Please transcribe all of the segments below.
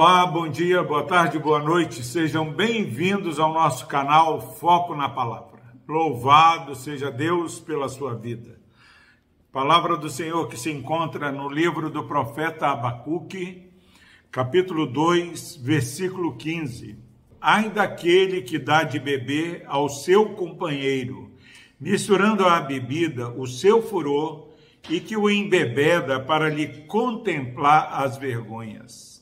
Olá, bom dia, boa tarde, boa noite. Sejam bem-vindos ao nosso canal Foco na Palavra. Louvado seja Deus pela sua vida. Palavra do Senhor que se encontra no livro do profeta Abacuque, capítulo 2, versículo 15. Ai daquele que dá de beber ao seu companheiro, misturando à bebida o seu furor e que o embebeda para lhe contemplar as vergonhas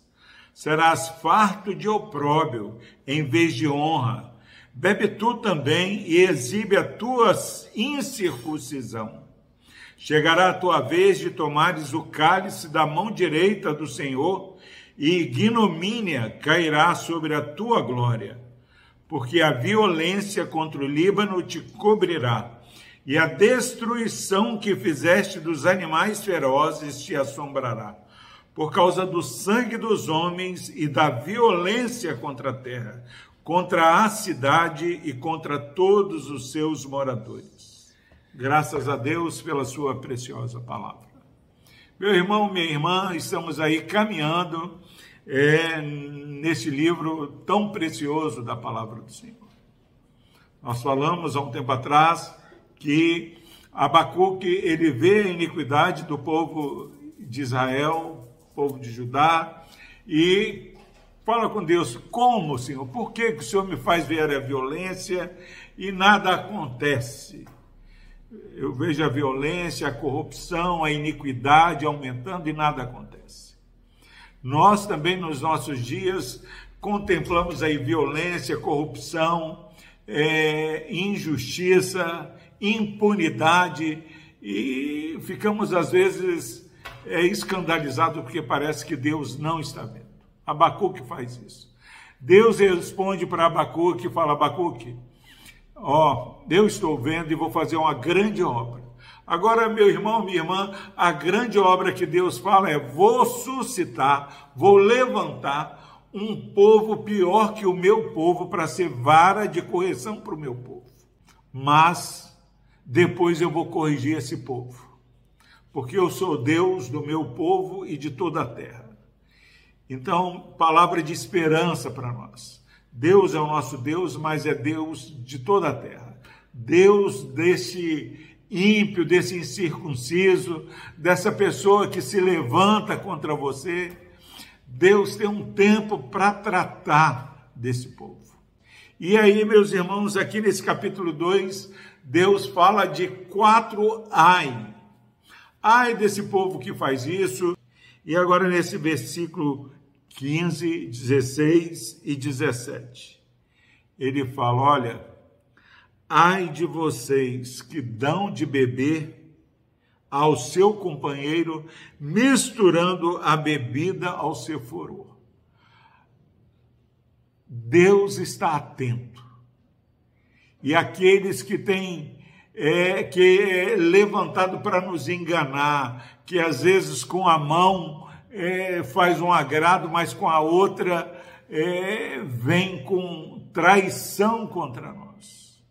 serás farto de opróbio em vez de honra. Bebe tu também e exibe a tua incircuncisão. Chegará a tua vez de tomares o cálice da mão direita do Senhor, e ignomínia cairá sobre a tua glória, porque a violência contra o Líbano te cobrirá, e a destruição que fizeste dos animais ferozes te assombrará por causa do sangue dos homens e da violência contra a terra, contra a cidade e contra todos os seus moradores. Graças a Deus pela sua preciosa palavra. Meu irmão, minha irmã, estamos aí caminhando é, nesse livro tão precioso da palavra do Senhor. Nós falamos há um tempo atrás que Abacuque ele vê a iniquidade do povo de Israel povo de Judá, e fala com Deus: como, Senhor? Por que, que o Senhor me faz ver a violência e nada acontece? Eu vejo a violência, a corrupção, a iniquidade aumentando e nada acontece. Nós também, nos nossos dias, contemplamos aí violência, corrupção, é, injustiça, impunidade e ficamos às vezes é escandalizado porque parece que Deus não está vendo. Abacuque faz isso. Deus responde para Abacuque e fala: Abacuque, ó, eu estou vendo e vou fazer uma grande obra. Agora, meu irmão, minha irmã, a grande obra que Deus fala é: vou suscitar, vou levantar um povo pior que o meu povo para ser vara de correção para o meu povo. Mas depois eu vou corrigir esse povo porque eu sou Deus do meu povo e de toda a terra. Então, palavra de esperança para nós. Deus é o nosso Deus, mas é Deus de toda a terra. Deus desse ímpio, desse incircunciso, dessa pessoa que se levanta contra você. Deus tem um tempo para tratar desse povo. E aí, meus irmãos, aqui nesse capítulo 2, Deus fala de quatro ai Ai desse povo que faz isso. E agora nesse versículo 15, 16 e 17. Ele fala: Olha, ai de vocês que dão de beber ao seu companheiro, misturando a bebida ao seu furor. Deus está atento. E aqueles que têm é, que é levantado para nos enganar, que às vezes com a mão é, faz um agrado, mas com a outra é, vem com traição contra nós.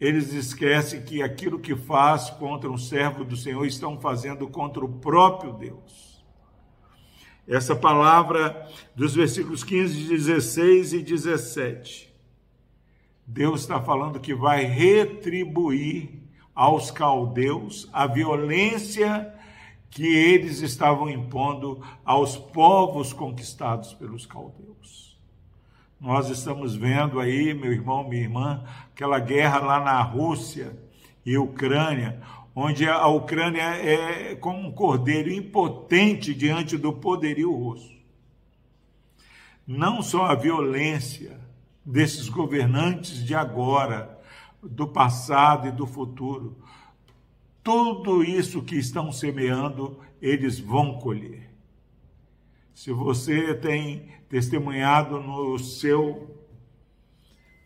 Eles esquecem que aquilo que faz contra um servo do Senhor estão fazendo contra o próprio Deus. Essa palavra dos versículos 15, 16 e 17 Deus está falando que vai retribuir aos caldeus a violência que eles estavam impondo aos povos conquistados pelos caldeus. Nós estamos vendo aí, meu irmão, minha irmã, aquela guerra lá na Rússia e Ucrânia, onde a Ucrânia é como um cordeiro impotente diante do poderio russo. Não só a violência, desses governantes de agora, do passado e do futuro. Tudo isso que estão semeando, eles vão colher. Se você tem testemunhado no seu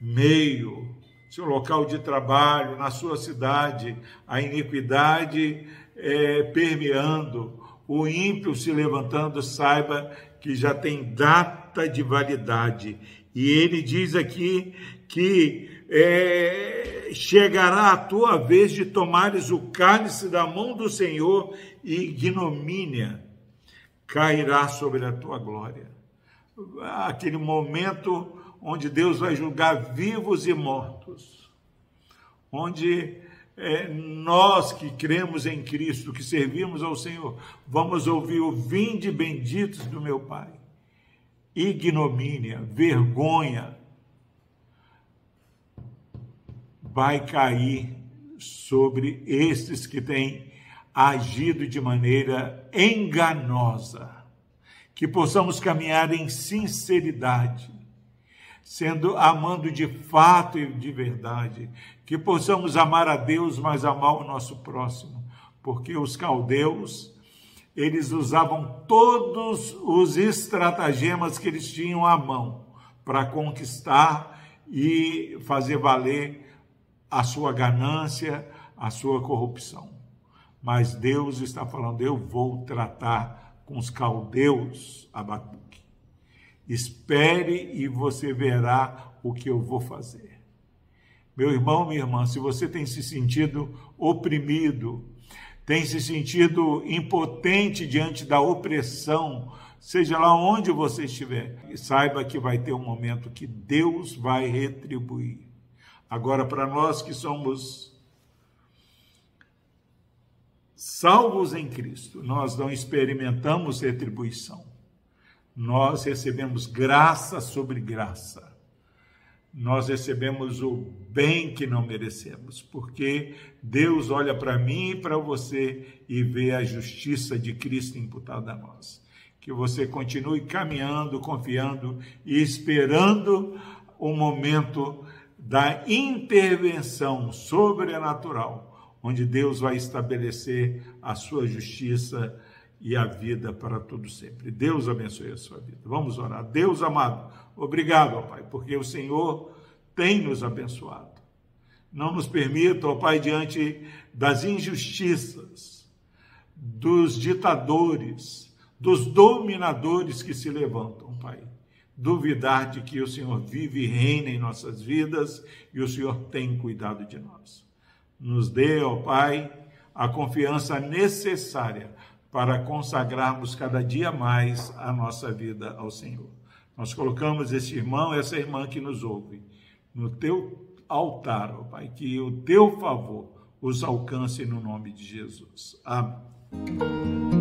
meio, seu local de trabalho, na sua cidade, a iniquidade é, permeando, o ímpio se levantando, saiba que já tem data de validade e ele diz aqui que é, chegará a tua vez de tomares o cálice da mão do Senhor e ignomínia cairá sobre a tua glória. Aquele momento onde Deus vai julgar vivos e mortos, onde é, nós que cremos em Cristo, que servimos ao Senhor, vamos ouvir o vinde benditos do meu Pai. Ignomínia, vergonha vai cair sobre estes que têm agido de maneira enganosa. Que possamos caminhar em sinceridade, sendo amando de fato e de verdade, que possamos amar a Deus, mas amar o nosso próximo, porque os caldeus eles usavam todos os estratagemas que eles tinham à mão para conquistar e fazer valer a sua ganância, a sua corrupção. Mas Deus está falando: eu vou tratar com os caldeus, Abacuque. Espere e você verá o que eu vou fazer. Meu irmão, minha irmã, se você tem se sentido oprimido, tem se sentido impotente diante da opressão, seja lá onde você estiver, saiba que vai ter um momento que Deus vai retribuir. Agora, para nós que somos salvos em Cristo, nós não experimentamos retribuição nós recebemos graça sobre graça. Nós recebemos o bem que não merecemos, porque Deus olha para mim e para você e vê a justiça de Cristo imputada a nós. Que você continue caminhando, confiando e esperando o momento da intervenção sobrenatural, onde Deus vai estabelecer a sua justiça e a vida para todo sempre. Deus abençoe a sua vida. Vamos orar. Deus amado, obrigado, ó Pai, porque o Senhor tem nos abençoado. Não nos permita, ó Pai, diante das injustiças, dos ditadores, dos dominadores que se levantam, Pai, duvidar de que o Senhor vive e reina em nossas vidas e o Senhor tem cuidado de nós. Nos dê, ó Pai, a confiança necessária para consagrarmos cada dia mais a nossa vida ao Senhor. Nós colocamos esse irmão, essa irmã que nos ouve, no teu altar, ó Pai, que o teu favor os alcance no nome de Jesus. Amém.